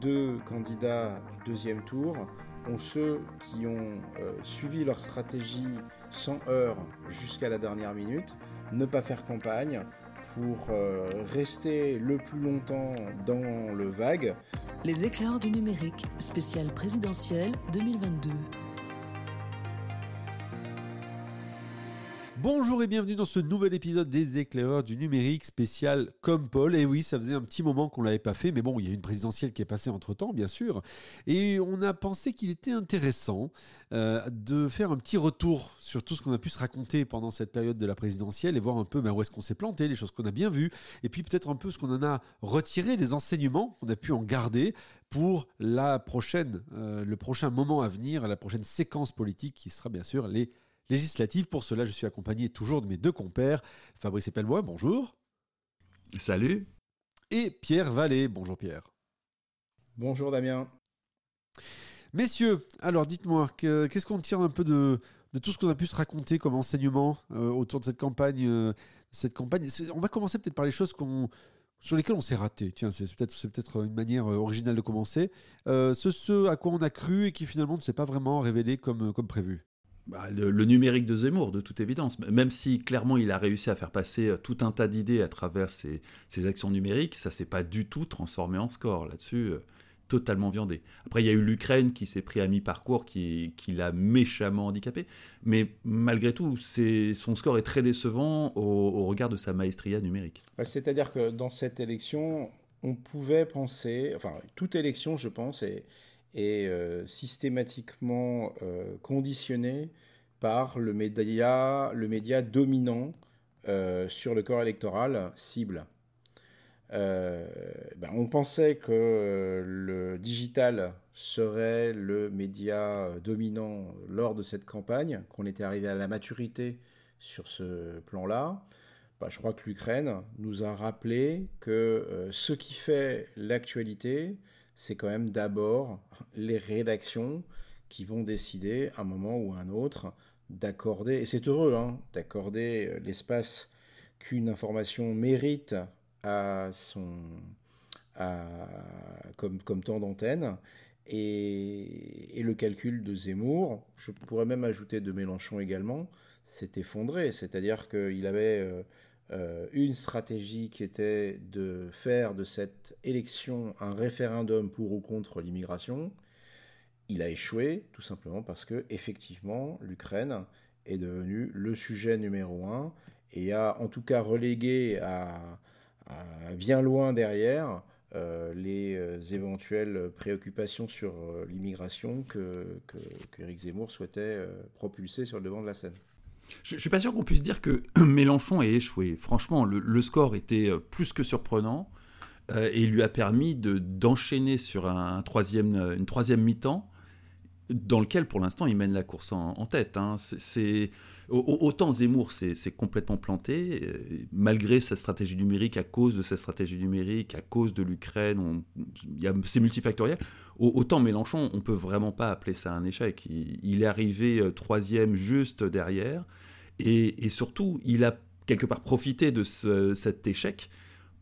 deux candidats du deuxième tour ont ceux qui ont suivi leur stratégie sans heurts jusqu'à la dernière minute, ne pas faire campagne pour rester le plus longtemps dans le vague. Les éclairs du numérique, spécial présidentiel 2022. Bonjour et bienvenue dans ce nouvel épisode des éclaireurs du numérique spécial comme Paul. Et oui, ça faisait un petit moment qu'on l'avait pas fait, mais bon, il y a une présidentielle qui est passée entre temps, bien sûr. Et on a pensé qu'il était intéressant euh, de faire un petit retour sur tout ce qu'on a pu se raconter pendant cette période de la présidentielle et voir un peu ben, où est-ce qu'on s'est planté, les choses qu'on a bien vues, et puis peut-être un peu ce qu'on en a retiré, les enseignements qu'on a pu en garder pour la prochaine, euh, le prochain moment à venir, la prochaine séquence politique qui sera bien sûr les législative. Pour cela, je suis accompagné toujours de mes deux compères, Fabrice Epelmois, bonjour. Salut. Et Pierre Vallée, bonjour Pierre. Bonjour Damien. Messieurs, alors dites-moi, qu'est-ce qu'on tire un peu de, tout ce qu'on a pu se raconter comme enseignement euh, autour de cette campagne, euh, cette campagne? On va commencer peut-être par les choses sur lesquelles on s'est raté. Tiens, c'est peut-être peut une manière euh, originale de commencer. ce, ce à quoi on a cru et qui finalement ne s'est pas vraiment révélé comme, comme prévu. Bah, le, numérique de Zemmour, de toute évidence. Même si clairement il a réussi à faire passer euh, tout un tas d'idées à travers ses, actions numériques, ça s'est pas du tout transformé en score. Là-dessus, euh, totalement viandé. Après, il y a eu l'Ukraine qui s'est pris à mi-parcours, qui, qui l'a méchamment handicapé. Mais malgré tout, son score est très décevant au, regard de sa maestria numérique. Bah, c'est-à-dire que dans cette élection, on pouvait penser, enfin, toute élection, je pense, est est euh, systématiquement euh, conditionné par le média, le média dominant euh, sur le corps électoral cible. Ben, on pensait que le digital serait le média dominant lors de cette campagne, qu'on était arrivé à la maturité sur ce plan-là. Ben, je crois que l'Ukraine nous a rappelé que ce qui fait l'actualité, c'est quand même d'abord les rédactions qui vont décider à un moment ou à un autre d'accorder, et c'est heureux, hein, d'accorder euh, l'espace qu'une information mérite à son, comme, comme temps d'antenne. Et, et, le calcul de Zemmour, je pourrais même ajouter de Mélenchon également, s'est effondré. C'est-à-dire qu'il avait euh, une stratégie qui était de faire de cette élection un référendum pour ou contre l'immigration. Il a échoué tout simplement parce que effectivement l'Ukraine est devenue le sujet numéro un et a en tout cas relégué à, bien loin derrière euh, les euh, éventuelles préoccupations sur l'immigration que, que, Zemmour souhaitait propulser sur le devant de la scène. Je, ne suis pas sûr qu'on puisse dire que Mélenchon ait échoué. Franchement, le, score était euh, plus que surprenant euh, et lui a permis de d'enchaîner sur euh, une troisième mi-temps dans lequel pour l'instant il mène la course en, tête. Hein. C'est, autant Zemmour c'est complètement planté, malgré sa stratégie numérique, à cause de sa stratégie numérique, à cause de l'Ukraine, c'est multifactoriel. Autant Mélenchon, on peut vraiment pas appeler ça un échec. Il, est arrivé euh, troisième juste derrière, et, surtout il a quelque part profité de cet échec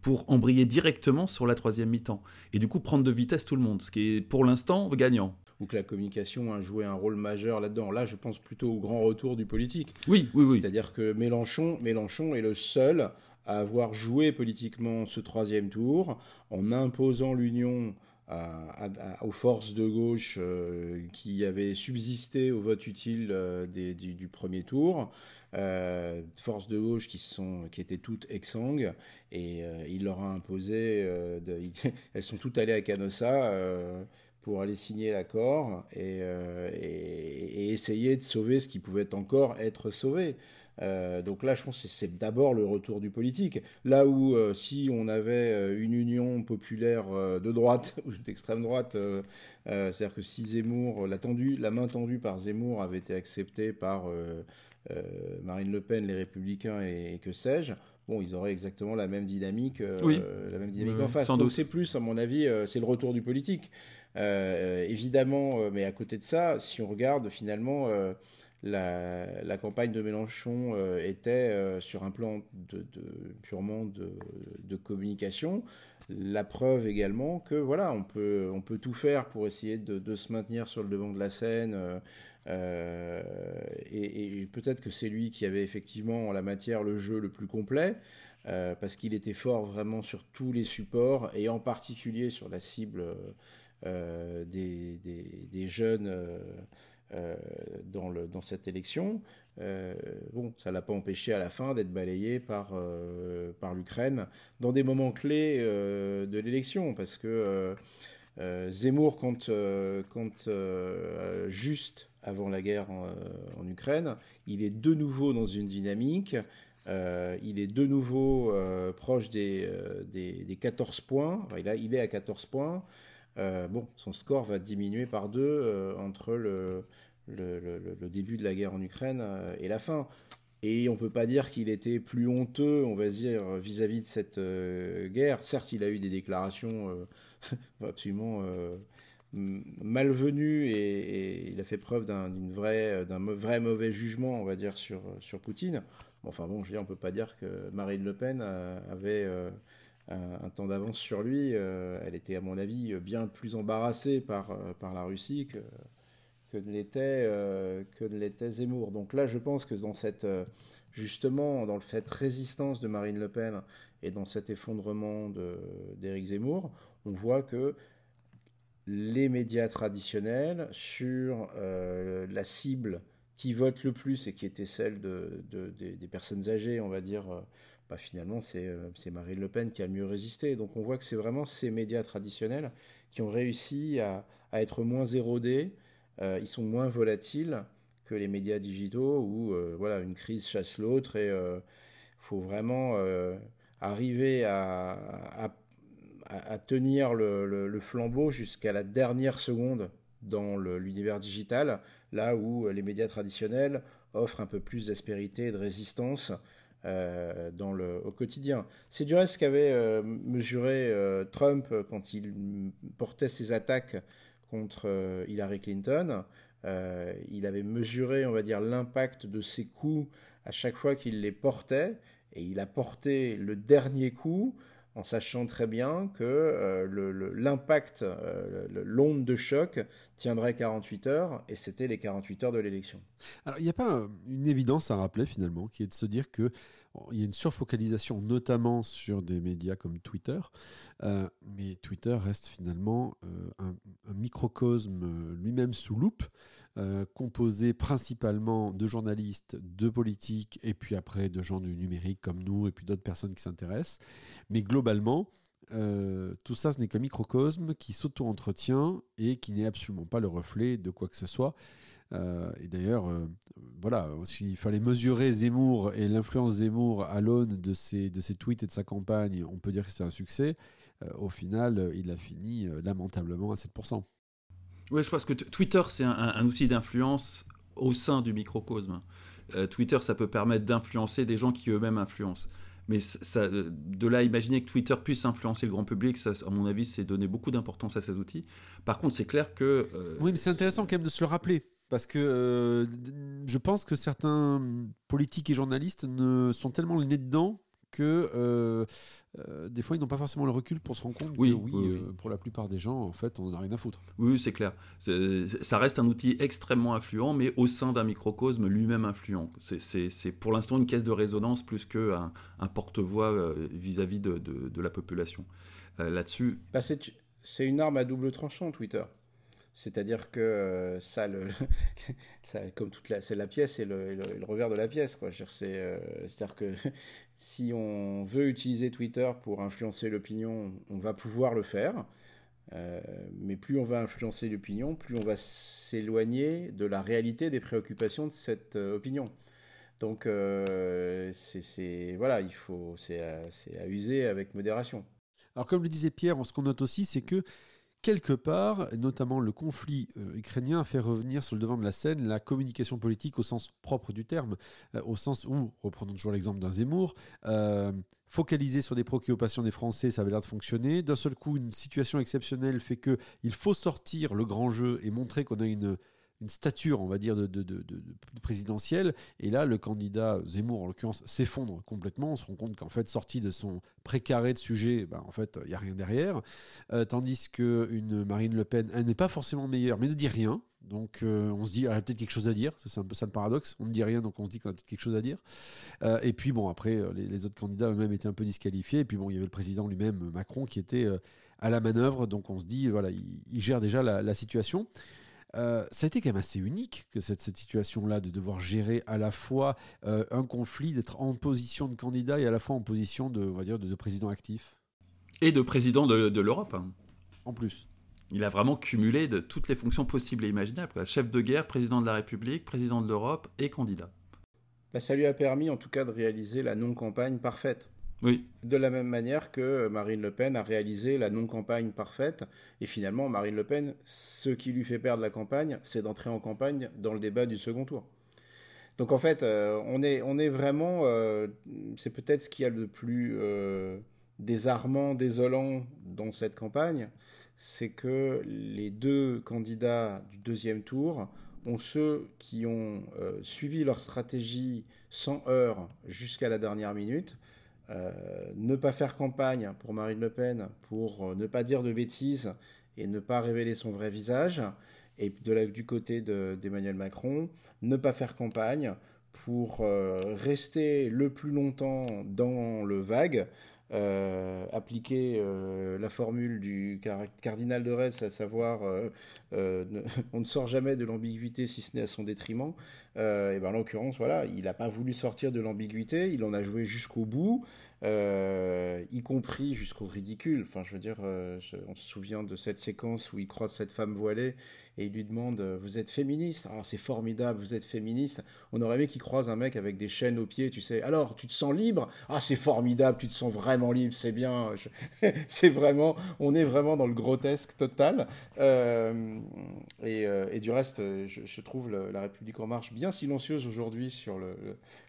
pour embrayer directement sur la troisième mi-temps. Et du coup, prendre de vitesse tout le monde, ce qui est pour l'instant gagnant ou que la communication a joué un rôle majeur là-dedans. Là, je pense plutôt au grand retour du politique. Oui, oui, oui. C'est-à-dire que Mélenchon, Mélenchon est le seul à avoir joué politiquement ce troisième tour en imposant l'union aux forces de gauche euh, qui avaient subsisté au vote utile euh, du, premier tour, euh, forces de gauche qui, sont, qui étaient toutes exsangues, et il leur a imposé, elles sont toutes allées à Canossa pour aller signer l'accord euh, et, et, essayer de sauver ce qui pouvait encore être sauvé. Euh, donc là, je pense que c'est d'abord le retour du politique. Là où, euh, si on avait une union populaire de droite ou d'extrême droite, c'est-à-dire que si Zemmour, la, la main tendue par Zemmour avait été acceptée par Marine Le Pen, les Républicains et, que sais-je, bon, ils auraient exactement la même dynamique, la même dynamique en face. Donc c'est plus, à mon avis, c'est le retour du politique. Euh, évidemment, euh, mais à côté de ça, si on regarde finalement, euh, la, campagne de Mélenchon était sur un plan purement de, communication. La preuve également que voilà, on peut, on peut tout faire pour essayer de, se maintenir sur le devant de la scène. et, peut-être que c'est lui qui avait effectivement en la matière le jeu le plus complet. Parce qu'il était fort vraiment sur tous les supports et en particulier sur la cible euh, des, jeunes euh, dans, le, dans cette élection. bon, ça l'a pas empêché à la fin d'être balayé par, l'Ukraine dans des moments clés de l'élection, parce que Zemmour, quand, juste avant la guerre en, Ukraine, il est de nouveau dans une dynamique euh, il est de nouveau euh, proche des, euh, des, 14 points. il, il, est à 14 points. Bon, son score va diminuer par deux entre le, début de la guerre en Ukraine et la fin. Et on ne peut pas dire qu'il était plus honteux, on va dire, vis-à-vis de cette guerre. Certes, il a eu des déclarations absolument malvenues et, il a fait preuve d'un vrai, mauvais jugement, on va dire, sur, sur Poutine. Enfin bon, je veux dire, on peut pas dire que Marine Le Pen euh, avait euh, un, temps d'avance sur lui. Euh, elle était, à mon avis, bien plus embarrassée par, par la Russie que, que ne l'était que l'était Zemmour. Donc là, je pense que dans cette justement dans fait résistance de Marine Le Pen et dans cet effondrement d'Éric Zemmour, on voit que les médias traditionnels sur la cible qui vote le plus et qui était celle de, des, personnes âgées, on va dire, euh, bah finalement, euh, c'est Marine Le Pen qui a le mieux résisté. Donc on voit que c'est vraiment ces médias traditionnels qui ont réussi à, être moins érodés, euh, ils sont moins volatiles que les médias digitaux où voilà, une crise chasse l'autre et il faut vraiment arriver à, tenir le flambeau jusqu'à la dernière seconde dans l'univers digital, là où les médias traditionnels offrent un peu plus d'aspérité et de résistance euh, dans le, au quotidien. C'est du reste qu'avait euh, mesuré euh, Trump quand il portait ses attaques contre Hillary Clinton. il avait mesuré, on va dire, l'impact de ses coups à chaque fois qu'il les portait, et il a porté le dernier coup en sachant très bien que euh, l'impact, euh, l'onde de choc tiendrait 48 heures, et c'était les 48 heures de l'élection. Alors, il n'y a pas une évidence à rappeler finalement, qui est de se dire que il y a une surfocalisation notamment sur des médias comme Twitter, euh, mais Twitter reste finalement un, un, microcosme lui-même sous loupe. Euh, composé principalement de journalistes, de politiques, et puis après de gens du numérique comme nous, et puis d'autres personnes qui s'intéressent. Mais globalement, euh, tout ça, ce n'est qu'un microcosme qui s'auto-entretient et qui n'est absolument pas le reflet de quoi que ce soit. Euh, et d'ailleurs, voilà, s'il fallait mesurer Zemmour et l'influence Zemmour à l'aune de ses, de ses tweets et de sa campagne, on peut dire que c'était un succès. au final, il a fini lamentablement à 7%. Oui, je pense que Twitter, c'est un, outil d'influence au sein du microcosme. Euh, Twitter, ça peut permettre d'influencer des gens qui eux-mêmes influencent. Mais ça, de là, imaginer que Twitter puisse influencer le grand public, à mon avis, c'est donner beaucoup d'importance à cet outil. Par contre, c'est clair que... Euh, oui, mais c'est intéressant quand même de se le rappeler. Parce que euh, je pense que certains politiques et journalistes sont tellement le nez dedans que euh, euh, des fois ils n'ont pas forcément le recul pour se rendre compte oui, que oui, euh, pour la plupart des gens en fait on n'a rien à foutre. Oui c'est clair. Ça reste un outil extrêmement influent mais au sein d'un microcosme lui-même influent. C'est pour l'instant une caisse de résonance plus qu'un un, porte-voix vis-à-vis de, de, la population. Là-dessus... Bah, c'est une arme à double tranchant Twitter. C'est-à-dire que ça, le, comme toute la, c'est la pièce et le, revers de la pièce, quoi. C'est, euh, c'est-à-dire que si on veut utiliser Twitter pour influencer l'opinion, on va pouvoir le faire. Euh, mais plus on va influencer l'opinion, plus on va s'éloigner de la réalité des préoccupations de cette opinion. Donc, c'est, voilà, il faut, c'est à user avec modération. Alors, comme le disait Pierre, ce qu'on note aussi, c'est que quelque part, notamment le conflit euh, ukrainien a fait revenir sur le devant de la scène la communication politique au sens propre du terme, euh, au sens où, reprenons toujours l'exemple d'un Zemmour, euh, focaliser sur des préoccupations des Français, ça avait l'air de fonctionner. D'un seul coup, une situation exceptionnelle fait que il faut sortir le grand jeu et montrer qu'on a une une stature, on va dire, de, de, de, de, présidentielle. Et là, le candidat Zemmour, en l'occurrence, s'effondre complètement. On se rend compte qu'en fait, sorti de son précaré de sujet, ben, en fait, il n'y a rien derrière. Euh, tandis qu'une Marine Le Pen, elle n'est pas forcément meilleure, mais ne dit rien. Donc euh, on se dit, elle a peut-être quelque chose à dire. C'est un peu ça le paradoxe. On ne dit rien, donc on se dit qu'on a peut-être quelque chose à dire. Euh, et puis bon, après, les, autres candidats eux-mêmes étaient un peu disqualifiés. Et puis bon, il y avait le président lui-même, Macron, qui était à la manœuvre. Donc on se dit, voilà, il, gère déjà la situation. Euh, ça a été quand même assez unique que cette, situation-là, de devoir gérer à la fois euh, un conflit, d'être en position de candidat et à la fois en position de, on va dire, de, président actif. Et de président de, l'Europe. Hein. En plus. Il a vraiment cumulé de toutes les fonctions possibles et imaginables. Chef de guerre, président de la République, président de l'Europe et candidat. Bah, ça lui a permis en tout cas de réaliser la non-campagne parfaite. Oui. De la même manière que Marine Le Pen a réalisé la non-campagne parfaite. Et finalement, Marine Le Pen, ce qui lui fait perdre la campagne, c'est d'entrer en campagne dans le débat du second tour. Donc en fait, euh, on, est, on est vraiment... Euh, c'est peut-être ce qu'il y a de plus euh, désarmant, désolant dans cette campagne, c'est que les deux candidats du deuxième tour ont ceux qui ont suivi leur stratégie sans heurts jusqu'à la dernière minute euh, ne pas faire campagne pour Marine Le Pen, pour euh, ne pas dire de bêtises et ne pas révéler son vrai visage, et du côté d'Emmanuel Macron, ne pas faire campagne pour euh, rester le plus longtemps dans le vague, euh, appliquer euh, la formule du cardinal de Retz, à savoir euh, on ne sort jamais de l'ambiguïté si ce n'est à son détriment, et ben en l'occurrence, voilà, il n'a pas voulu sortir de l'ambiguïté, il en a joué jusqu'au bout, y compris jusqu'au ridicule. Enfin, je veux dire, on se souvient de cette séquence où il croise cette femme voilée et il lui demande Vous êtes féministe? Ah, c'est formidable, vous êtes féministe. On aurait aimé qu'il croise un mec avec des chaînes aux pieds, tu sais. Alors, tu te sens libre? Ah, c'est formidable, tu te sens vraiment libre, c'est bien. c'est vraiment, on est vraiment dans le grotesque total. Euh, euh, et, du reste, je, trouve la République en marche bien silencieuse aujourd'hui sur le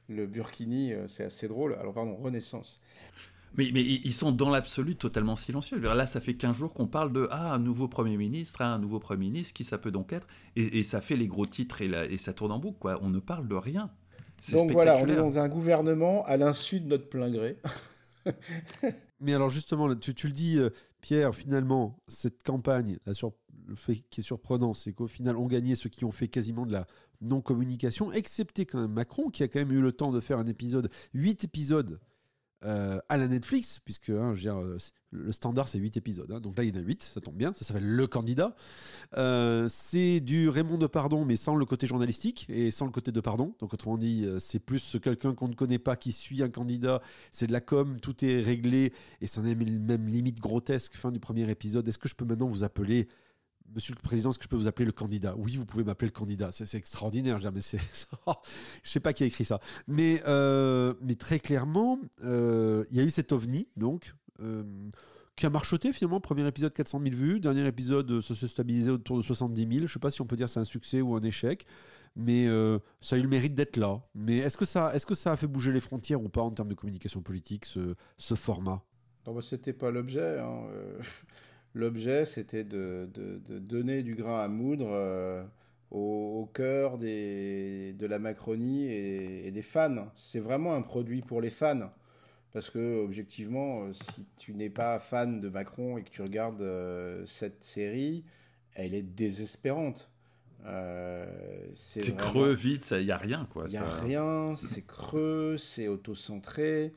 Burkini. Euh, c'est assez drôle. Alors, pardon, Renaissance. Mais, mais, ils sont dans l'absolu totalement silencieux. Là, ça fait 15 jours qu'on parle de ah, un nouveau Premier ministre, ah, un nouveau Premier ministre, qui ça peut donc être? Et, ça fait les gros titres et, et, ça tourne en boucle. Quoi. On ne parle de rien. Donc voilà, on est dans un gouvernement à l'insu de notre plein gré. Mais alors justement, tu, tu le dis, euh, Pierre, finalement, cette campagne, la sur... le fait qui est surprenant, c'est qu'au final, on gagnait ceux qui ont fait quasiment de la non-communication, excepté quand même Macron, qui a quand même eu le temps de faire un épisode, huit épisodes euh, à la Netflix, puisque hein, je euh, le standard c'est 8 épisodes. Hein. donc là il y en a 8, ça tombe bien, ça s'appelle Le Candidat. Euh, c'est du Raymond de Pardon, mais sans le côté journalistique et sans le côté de Pardon. Donc autrement dit, c'est plus quelqu'un qu'on ne connaît pas qui suit un candidat, c'est de la com, tout est réglé et ça n'est même limite grotesque. Fin du premier épisode. Est-ce que je peux maintenant vous appeler Monsieur le Président, est-ce que je peux vous appeler le candidat? Oui, vous pouvez m'appeler le candidat. C'est extraordinaire. Je ne sais pas qui a écrit ça. Mais, euh, mais très clairement, euh, il y a eu cet ovni, donc, euh, qui a marchoté finalement. Premier épisode, 400 000 vues. Dernier épisode, ça se stabilisait autour de 70 000. Je ne sais pas si on peut dire c'est un succès ou un échec. Mais ça a eu le mérite d'être là. Mais est-ce que, ça, est que ça a fait bouger les frontières ou pas en termes de communication politique, ce, ce format? Non, bah, C'était pas l'objet. Hein. L'objet, c'était de, donner du grain à moudre euh, au, cœur des, de la Macronie et, des fans. C'est vraiment un produit pour les fans. Parce que, objectivement, euh, si tu n'es pas fan de Macron et que tu regardes euh, cette série, elle est désespérante. c'est creux, vide, il n'y a rien. Il n'y a rien, c'est creux, c'est auto-centré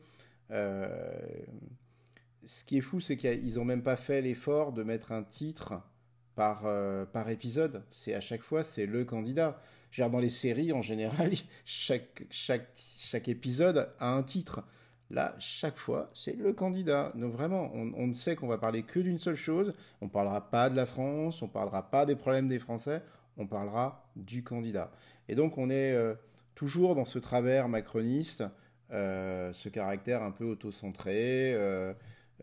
ce qui est fou, c'est qu'ils n'ont même pas fait l'effort de mettre un titre par, euh, par épisode. C'est à chaque fois, c'est le candidat. Genre dans les séries, en général, chaque, chaque, chaque épisode a un titre. Là, chaque fois, c'est le candidat. Donc vraiment, on, on ne sait qu'on va parler que d'une seule chose. On ne parlera pas de la France, on ne parlera pas des problèmes des Français, on parlera du candidat. Et donc, on est euh, toujours dans ce travers macroniste, euh, ce caractère un peu auto-centré.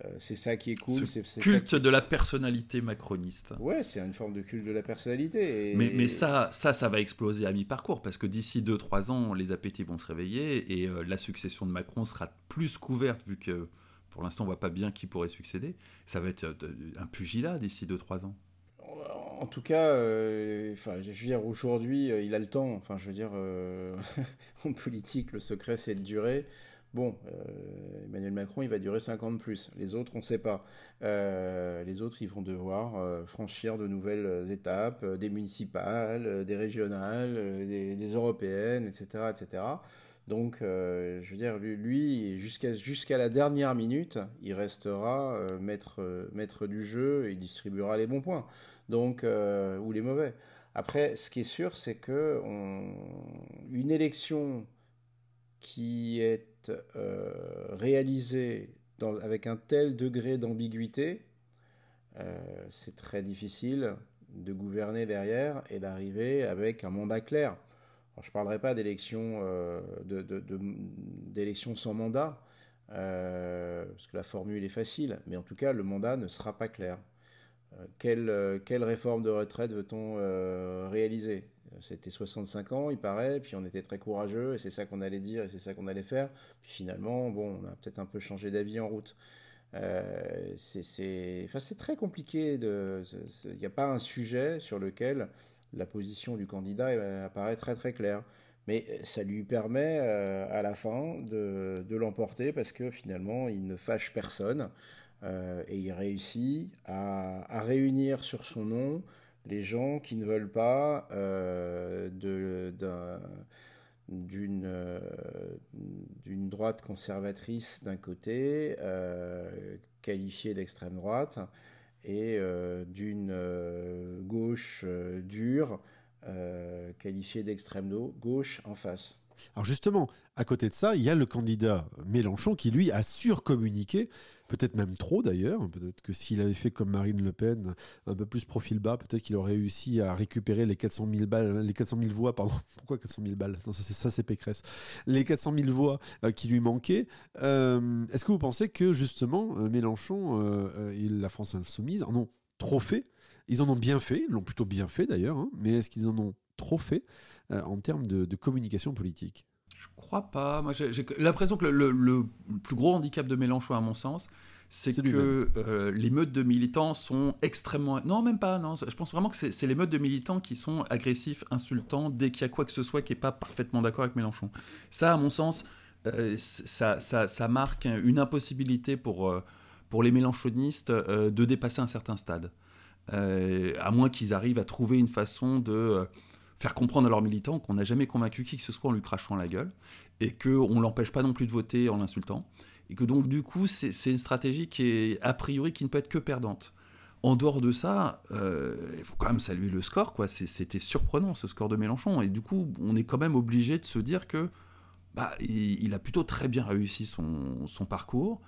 Euh, c'est ça qui est cool. Ce culte de la personnalité macroniste. Ouais, c'est une forme de culte de la personnalité. Mais, mais, ça, ça, ça va exploser à mi-parcours parce que d'ici 2-3 ans, les appétits vont se réveiller et euh, la succession de Macron sera plus couverte vu que pour l'instant, on voit pas bien qui pourrait succéder. Ça va être euh, un pugilat d'ici 2-3 ans. en tout cas, enfin, je veux dire, aujourd'hui, il a le temps. Enfin, je veux dire, en politique, le secret, c'est de durer. Bon, euh, Emmanuel Macron, il va durer 50 plus. Les autres, on ne sait pas. Euh, les autres, ils vont devoir euh, franchir de nouvelles étapes, des municipales, des régionales, des, européennes, etc., etc. Donc, je veux dire, lui, jusqu'à la dernière minute, il restera maître, du jeu et distribuera les bons points, donc ou les mauvais. Après, ce qui est sûr, c'est que une élection qui est euh, réalisé avec un tel degré d'ambiguïté, euh, c'est très difficile de gouverner derrière et d'arriver avec un mandat clair. je ne parlerai pas d'élection euh, sans mandat, parce que la formule est facile, mais en tout cas, le mandat ne sera pas clair. quelle, quelle réforme de retraite veut-on réaliser? C'était 65 ans, il paraît, puis on était très courageux, et c'est ça qu'on allait dire, et c'est ça qu'on allait faire. Puis finalement, bon, on a peut-être un peu changé d'avis en route. Euh, c'est très compliqué. Il n'y a pas un sujet sur lequel la position du candidat apparaît très très claire. Mais ça lui permet euh, à la fin de, l'emporter parce que finalement, il ne fâche personne. Euh, et il réussit à, réunir sur son nom les gens qui ne veulent pas euh, d'une droite conservatrice d'un côté, euh, qualifiée d'extrême droite, et euh, d'une gauche dure, qualifiée d'extrême gauche en face. Alors justement, à côté de ça, il y a le candidat Mélenchon qui, lui, a surcommuniqué peut-être même trop d'ailleurs. Peut-être que s'il avait fait comme Marine Le Pen, un peu plus profil bas, peut-être qu'il aurait réussi à récupérer les 400 000 balles, les 400 000 voix, pardon. Pourquoi 400 000 balles? Non, ça c'est ça, c'est Pécresse. Les 400 000 voix euh, qui lui manquaient. Euh, est-ce que vous pensez que justement euh, Mélenchon et la France insoumise en ont trop fait? Ils en ont bien fait, ils l'ont plutôt bien fait d'ailleurs, hein, mais est-ce qu'ils en ont trop fait en termes de communication politique? Je crois pas. Moi, j'ai l'impression que le, plus gros handicap de Mélenchon, à mon sens, c'est que euh, les meutes de militants sont extrêmement. Non, même pas. Non, je pense vraiment que c'est les meutes de militants qui sont agressifs, insultants, dès qu'il y a quoi que ce soit qui n'est pas parfaitement d'accord avec Mélenchon. Ça, à mon sens, euh, ça, ça, marque une impossibilité pour, euh, pour les mélenchonistes de dépasser un certain stade. à moins qu'ils arrivent à trouver une façon de faire comprendre à leurs militants qu'on n'a jamais convaincu qui que ce soit en lui crachant la gueule, et qu'on ne l'empêche pas non plus de voter en l'insultant, et que donc du coup c'est une stratégie qui est a priori qui ne peut être que perdante. En dehors de ça, euh, il faut quand même saluer le score, quoi. C'était surprenant ce score de Mélenchon, et du coup on est quand même obligé de se dire que bah, il, a plutôt très bien réussi son, son parcours.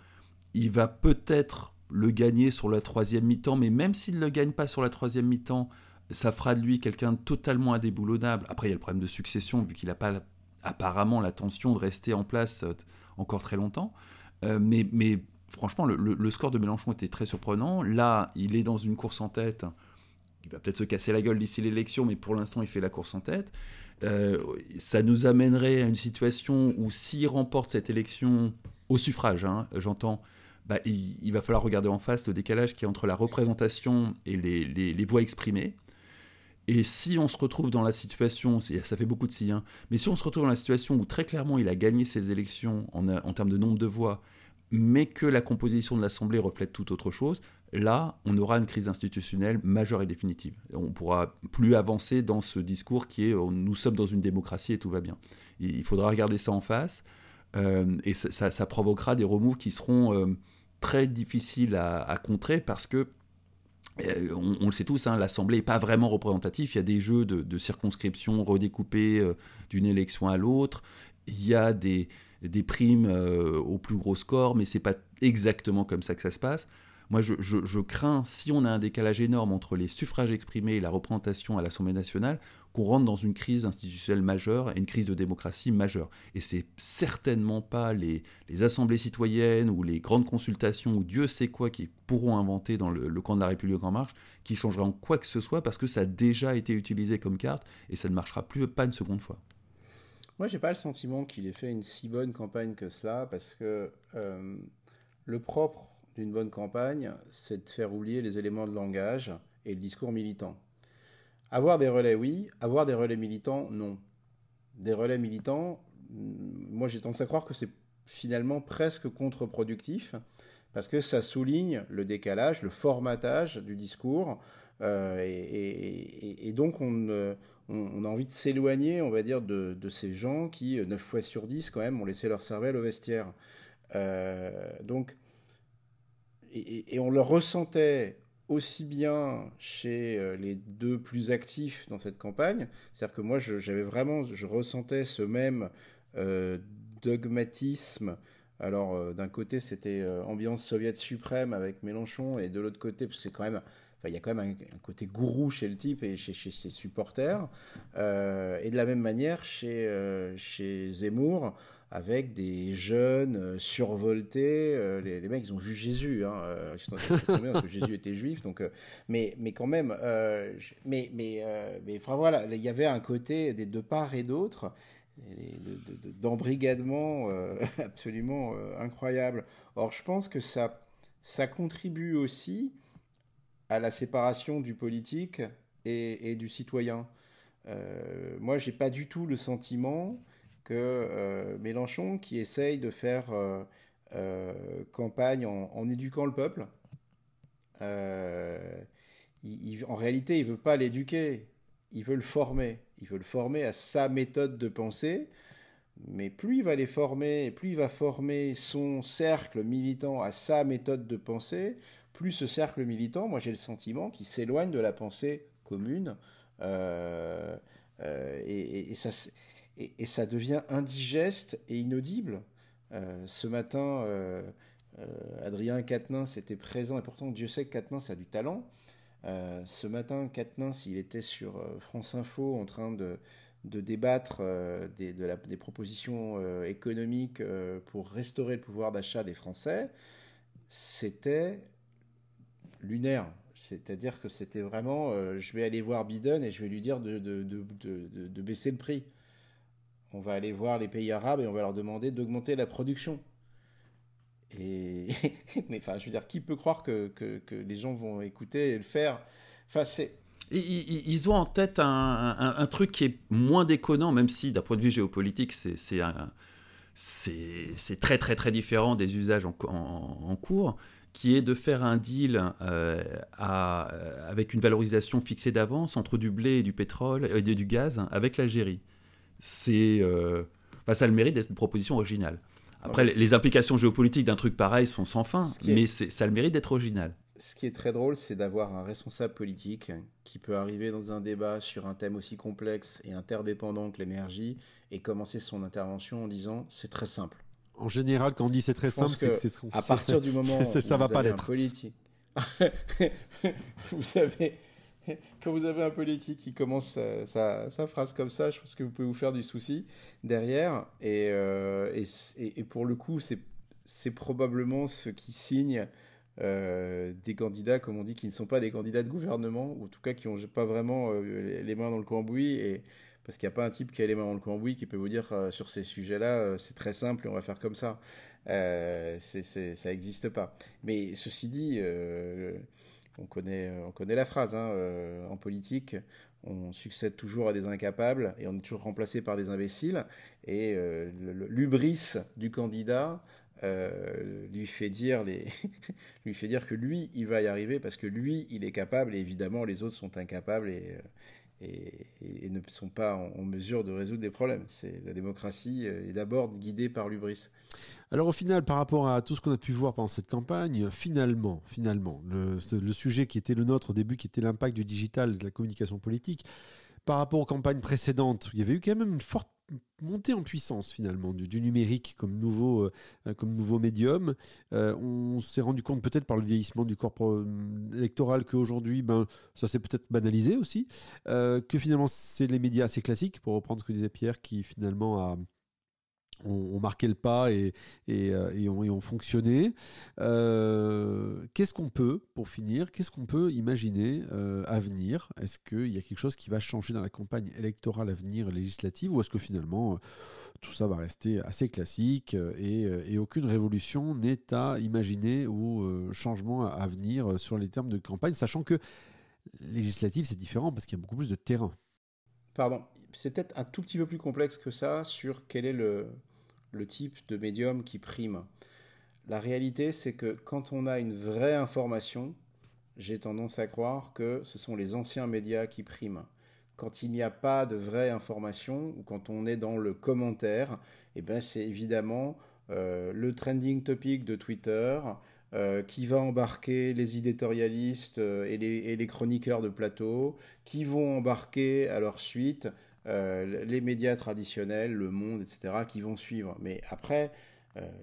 Il va peut-être le gagner sur la troisième mi-temps, mais même s'il ne le gagne pas sur la troisième mi-temps, ça fera de lui quelqu'un totalement indéboulonnable. Après, il y a le problème de succession, vu qu'il n'a pas apparemment l'intention de rester en place euh, encore très longtemps. Euh, mais, franchement, le, score de Mélenchon était très surprenant. Là, il est dans une course en tête. Il va peut-être se casser la gueule d'ici l'élection, mais pour l'instant, il fait la course en tête. Euh, ça nous amènerait à une situation où s'il remporte cette élection au suffrage, hein, j'entends, bah, il, va falloir regarder en face le décalage qui est entre la représentation et les voix exprimées. Et si on se retrouve dans la situation, ça fait beaucoup de si, hein, mais si on se retrouve dans la situation où très clairement il a gagné ses élections en, en termes de nombre de voix, mais que la composition de l'Assemblée reflète tout autre chose, là, on aura une crise institutionnelle majeure et définitive. On ne pourra plus avancer dans ce discours qui est nous sommes dans une démocratie et tout va bien. Il faudra regarder ça en face, euh, et ça, provoquera des remous qui seront euh, très difficiles à, contrer parce que euh, on, le sait tous, hein, l'Assemblée n'est pas vraiment représentative. Il y a des jeux de, circonscription redécoupés euh, d'une élection à l'autre. Il y a des, primes euh, au plus gros score, mais c'est pas exactement comme ça que ça se passe. Moi, je, crains, si on a un décalage énorme entre les suffrages exprimés et la représentation à l'Assemblée nationale, qu'on rentre dans une crise institutionnelle majeure et une crise de démocratie majeure. Et c'est certainement pas les, assemblées citoyennes ou les grandes consultations ou Dieu sait quoi qui pourront inventer dans le, camp de la République en marche qui changeront quoi que ce soit parce que ça a déjà été utilisé comme carte et ça ne marchera plus pas une seconde fois. Moi, j'ai pas le sentiment qu'il ait fait une si bonne campagne que cela parce que euh, le propre d'une bonne campagne, c'est de faire oublier les éléments de langage et le discours militant. avoir des relais, oui. Avoir des relais militants, non. Des relais militants, moi j'ai tendance à croire que c'est finalement presque contre-productif parce que ça souligne le décalage, le formatage du discours. Euh, et, donc on, on, a envie de s'éloigner, on va dire, de, ces gens qui, 9 fois sur 10, quand même, ont laissé leur cervelle au vestiaire. Euh, donc, et, on le ressentait aussi bien chez euh, les deux plus actifs dans cette campagne, c'est-à-dire que moi, j'avais vraiment, je ressentais ce même dogmatisme alors, euh, d'un côté, c'était euh, ambiance soviète suprême avec Mélenchon, et de l'autre côté, c'est quand même. il y a quand même un, côté gourou chez le type et chez, ses supporters. Euh, et de la même manière, chez, chez Zemmour, avec des jeunes survoltés. Les, mecs, ils ont vu Jésus. Hein, ils sont parce que Jésus était juif. Donc, mais, mais quand même, mais, mais, mais enfin, voilà, il y avait un côté des deux parts et d'autre d'embrigadement euh, absolument euh, incroyable. Or, je pense que ça, ça contribue aussi à la séparation du politique et, du citoyen. Euh, moi, j'ai pas du tout le sentiment que euh, Mélenchon, qui essaye de faire campagne en, éduquant le peuple, en réalité, il veut pas l'éduquer, il veut le former. Il veut le former à sa méthode de pensée. Mais plus il va les former, plus il va former son cercle militant à sa méthode de pensée, plus ce cercle militant, moi j'ai le sentiment qu'il s'éloigne de la pensée commune. Euh, euh, et, ça, et, ça, devient indigeste et inaudible. Euh, ce matin, Adrien Quatennens était présent, et pourtant Dieu sait que Quatennens a du talent. Euh, ce matin, Katnins, il était sur euh, France Info en train de, débattre euh, des, des, propositions économiques pour restaurer le pouvoir d'achat des Français. C'était lunaire. C'est-à-dire que c'était vraiment, je vais aller voir Biden et je vais lui dire de, de, baisser le prix. On va aller voir les pays arabes et on va leur demander d'augmenter la production. Et mais enfin, je veux dire, qui peut croire que, que, les gens vont écouter et le faire? Enfin, c'est ils, ont en tête un, un, truc qui est moins déconnant, même si d'un point de vue géopolitique, c'est très très très différent des usages en, cours, qui est de faire un deal euh, à, avec une valorisation fixée d'avance entre du blé et du pétrole et du gaz avec l'Algérie. C'est euh, ça a le mérite d'être une proposition originale. Après, les, implications géopolitiques d'un truc pareil sont sans fin, mais ça a le mérite d'être original. Ce qui est très drôle, c'est d'avoir un responsable politique qui peut arriver dans un débat sur un thème aussi complexe et interdépendant que l'énergie et commencer son intervention en disant c'est très simple. En général, quand on dit c'est très simple, c'est c'est À partir du moment où ça va pas l'être. Politique, vous avez quand vous avez un politique qui commence sa, phrase comme ça, je pense que vous pouvez vous faire du souci derrière. Et, euh, pour le coup, c'est probablement ce qui signe euh, des candidats, comme on dit, qui ne sont pas des candidats de gouvernement, ou en tout cas qui n'ont pas vraiment euh, les, mains dans le cambouis. Et, parce qu'il n'y a pas un type qui a les mains dans le cambouis qui peut vous dire sur ces sujets-là, c'est très simple et on va faire comme ça. ça n'existe pas. Mais ceci dit on connaît, euh, on connaît la phrase. Hein, euh, en politique, on succède toujours à des incapables et on est toujours remplacé par des imbéciles. Et euh, l'ubris du candidat lui fait dire lui fait dire que lui il va y arriver parce que lui il est capable et évidemment les autres sont incapables et, et, ne sont pas en, mesure de résoudre des problèmes. C'est la démocratie euh, est d'abord guidée par l'ubris. Alors au final, par rapport à tout ce qu'on a pu voir pendant cette campagne, finalement, finalement, le, le sujet qui était le nôtre au début, qui était l'impact du digital, de la communication politique, par rapport aux campagnes précédentes, il y avait eu quand même une forte montée en puissance finalement du, numérique comme nouveau, euh, comme nouveau médium. Euh, on s'est rendu compte peut-être par le vieillissement du corps euh, électoral qu'aujourd'hui, ben, ça s'est peut-être banalisé aussi, que finalement c'est les médias assez classiques, pour reprendre ce que disait Pierre, qui finalement a ont, marqué le pas et, euh, et, ont, fonctionné. Euh, qu'est-ce qu'on peut, pour finir, qu'est-ce qu'on peut imaginer euh, à venir? Est-ce qu'il y a quelque chose qui va changer dans la campagne électorale à venir législative? Ou est-ce que finalement tout ça va rester assez classique et, aucune révolution n'est à imaginer ou changement à, venir sur les termes de campagne, sachant que législatives, c'est différent parce qu'il y a beaucoup plus de terrain? Pardon, c'est peut-être un tout petit peu plus complexe que ça sur quel est le, le type de médium qui prime. La réalité, c'est que quand on a une vraie information, j'ai tendance à croire que ce sont les anciens médias qui priment. Quand il n'y a pas de vraie information ou quand on est dans le commentaire, eh ben c'est évidemment euh, le trending topic de Twitter euh, qui va embarquer les éditorialistes euh, et, les, et, les, chroniqueurs de plateau, qui vont embarquer à leur suite les médias traditionnels, le monde, etc., qui vont suivre. Mais après,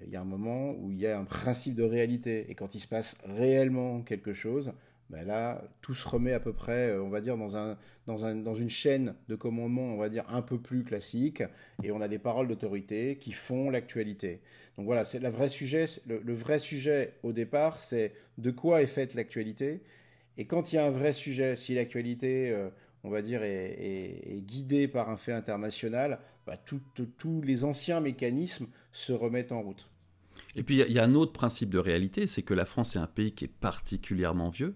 il y a un moment où il y a un principe de réalité. Et quand il se passe réellement quelque chose, ben là, tout se remet à peu près, euh, on va dire, dans, un, dans, un, dans une chaîne de commandement, on va dire, un peu plus classique, et on a des paroles d'autorité qui font l'actualité. Donc voilà, c'est le vrai sujet. Le, vrai sujet au départ, c'est de quoi est faite l'actualité. Et quand il y a un vrai sujet, si l'actualité, euh, on va dire, est, est, guidée par un fait international, bah, tous les anciens mécanismes se remettent en route. Et puis il y, a un autre principe de réalité, c'est que la France est un pays qui est particulièrement vieux.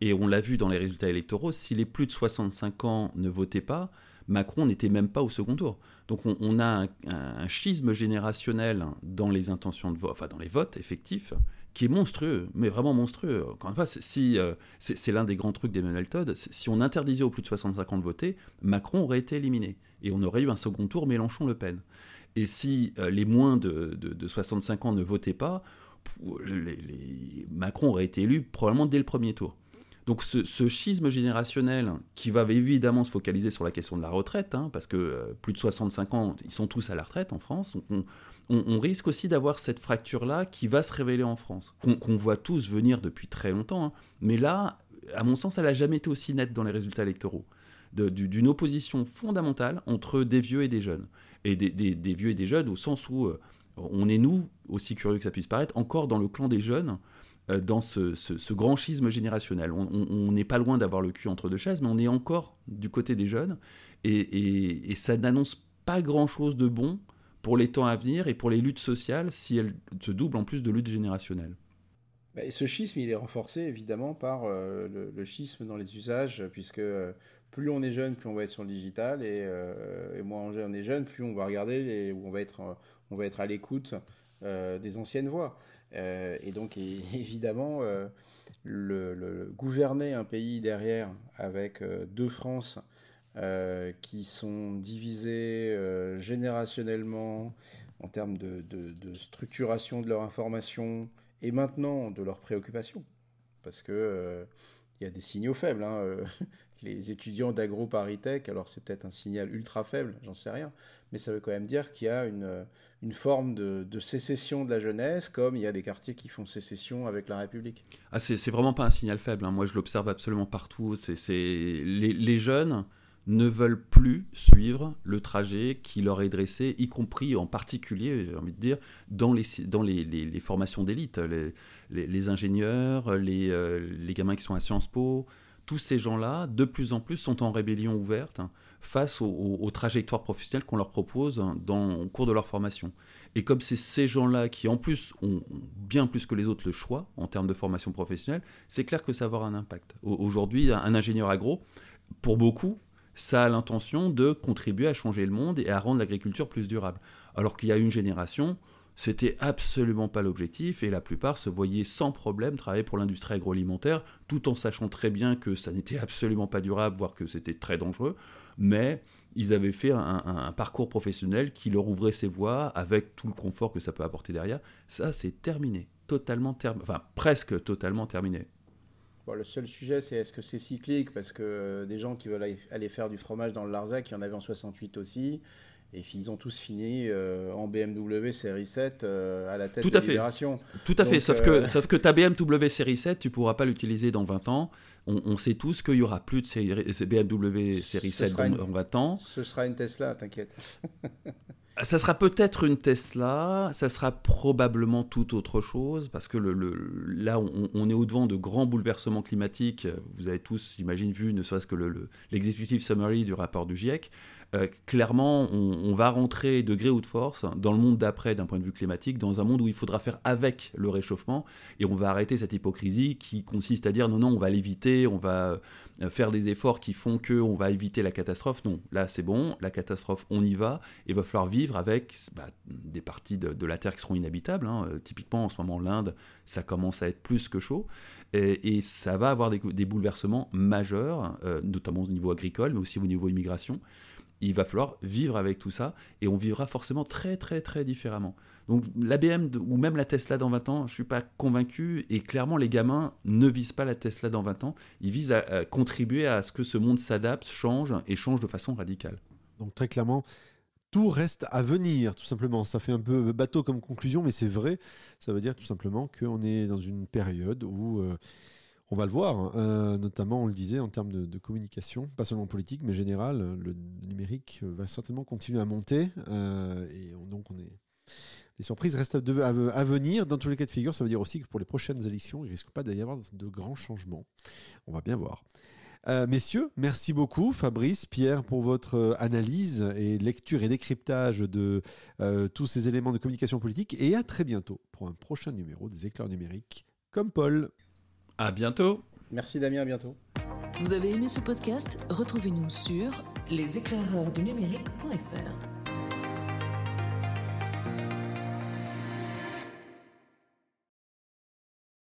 Et on l'a vu dans les résultats électoraux, si les plus de 65 ans ne votaient pas, Macron n'était même pas au second tour. Donc on, a un, schisme générationnel dans les intentions de vote, enfin dans les votes effectifs, qui est monstrueux, mais vraiment monstrueux. Encore une fois, si, euh, c'est l'un des grands trucs d'Emmanuel Todd, si on interdisait aux plus de 65 ans de voter, Macron aurait été éliminé. Et on aurait eu un second tour Mélenchon-Le Pen. Et si euh, les moins de, 65 ans ne votaient pas, Macron aurait été élu probablement dès le premier tour. Donc ce, schisme générationnel qui va évidemment se focaliser sur la question de la retraite, hein, parce que euh, plus de 65 ans, ils sont tous à la retraite en France, on, risque aussi d'avoir cette fracture-là qui va se révéler en France, qu'on voit tous venir depuis très longtemps, hein. mais là, à mon sens, elle n'a jamais été aussi nette dans les résultats électoraux, d'une opposition fondamentale entre des vieux et des jeunes et des, vieux et des jeunes, au sens où euh, on est, nous, aussi curieux que ça puisse paraître, encore dans le clan des jeunes, dans ce, grand schisme générationnel. On n'est pas loin d'avoir le cul entre deux chaises, mais on est encore du côté des jeunes, et, ça n'annonce pas grand-chose de bon pour les temps à venir et pour les luttes sociales si elles se doublent en plus de luttes générationnelles. Bah, ce schisme, il est renforcé évidemment par euh, le, schisme dans les usages, puisque plus on est jeune, plus on va être sur le digital, et, euh, moins on est jeune, plus on va regarder, les, on va être, on va être à l'écoute euh, des anciennes voix. Euh, et donc évidemment, le, gouverner un pays derrière avec deux France qui sont divisées générationnellement en termes de, structuration de leur information et maintenant de leurs préoccupations, parce que il y a des signaux faibles. Hein, les étudiants d'agro-paritech, alors c'est peut-être un signal ultra faible, j'en sais rien, mais ça veut quand même dire qu'il y a une, une forme de, sécession de la jeunesse, comme il y a des quartiers qui font sécession avec la République. Ah, c'est vraiment pas un signal faible, hein. moi je l'observe absolument partout. C'est les, jeunes ne veulent plus suivre le trajet qui leur est dressé, y compris en particulier, j'ai envie de dire, dans les, formations d'élite, les, ingénieurs, euh, les gamins qui sont à Sciences Po, tous ces gens-là, de plus en plus, sont en rébellion ouverte hein, face aux, trajectoires professionnelles qu'on leur propose hein, dans, au cours de leur formation. Et comme c'est ces gens-là qui, en plus, ont bien plus que les autres le choix en termes de formation professionnelle, c'est clair que ça va avoir un impact. Aujourd'hui, un ingénieur agro, pour beaucoup, ça a l'intention de contribuer à changer le monde et à rendre l'agriculture plus durable. Alors qu'il y a une génération, c'était absolument pas l'objectif et la plupart se voyaient sans problème travailler pour l'industrie agroalimentaire tout en sachant très bien que ça n'était absolument pas durable, voire que c'était très dangereux. Mais ils avaient fait un, parcours professionnel qui leur ouvrait ses voies avec tout le confort que ça peut apporter derrière. Ça, c'est terminé. Totalement terminé. Enfin, presque totalement terminé. le seul sujet, c'est est-ce que c'est cyclique? Parce que euh, des gens qui veulent aller faire du fromage dans le Larzac, il y en avait en 68 aussi. Et ils ont tous fini euh, en BMW série 7 euh, à la tête Tout de à Libération. Tout à fait, sauf, que, euh, sauf que ta BMW série 7, tu pourras pas l'utiliser dans 20 ans. On, sait tous qu'il y aura plus de BMW série 7 dans 20 ans. Ce sera une Tesla, t'inquiète. ça sera peut-être une Tesla, ça sera probablement tout autre chose, parce que le, là, on, est au-devant de grands bouleversements climatiques. Vous avez tous, j'imagine, vu ne serait-ce que l'executive summary du rapport du GIEC. Euh, clairement, on, va rentrer de gré ou de force dans le monde d'après d'un point de vue climatique, dans un monde où il faudra faire avec le réchauffement, et on va arrêter cette hypocrisie qui consiste à dire non, non, on va l'éviter, on va euh, faire des efforts qui font que on va éviter la catastrophe. Non, là c'est bon, la catastrophe, on y va, et va falloir vivre avec bah, des parties de, la Terre qui seront inhabitables. Hein. Euh, typiquement, en ce moment, l'Inde, ça commence à être plus que chaud, et, ça va avoir des, bouleversements majeurs, notamment au niveau agricole, mais aussi au niveau immigration il va falloir vivre avec tout ça et on vivra forcément très très très différemment. Donc l'ABM ou même la Tesla dans 20 ans, je ne suis pas convaincu et clairement les gamins ne visent pas la Tesla dans 20 ans, ils visent à, contribuer à ce que ce monde s'adapte, change et change de façon radicale. Donc très clairement, tout reste à venir, tout simplement. Ça fait un peu bateau comme conclusion, mais c'est vrai. Ça veut dire tout simplement qu'on est dans une période où... Euh, on va le voir, hein. euh, notamment, on le disait, en termes de, communication, pas seulement politique, mais général, le numérique va certainement continuer à monter. Euh, et donc, les surprises restent à, venir. Dans tous les cas de figure, ça veut dire aussi que pour les prochaines élections, il ne risque pas d'y avoir de grands changements. On va bien voir. Euh, messieurs, merci beaucoup, Fabrice, Pierre, pour votre analyse et lecture et décryptage de tous ces éléments de communication politique. Et à très bientôt pour un prochain numéro des éclairs numériques comme Paul. À bientôt. Merci Damien, à bientôt. Vous avez aimé ce podcast? Retrouvez-nous sur leséclaireursdunumérique.fr.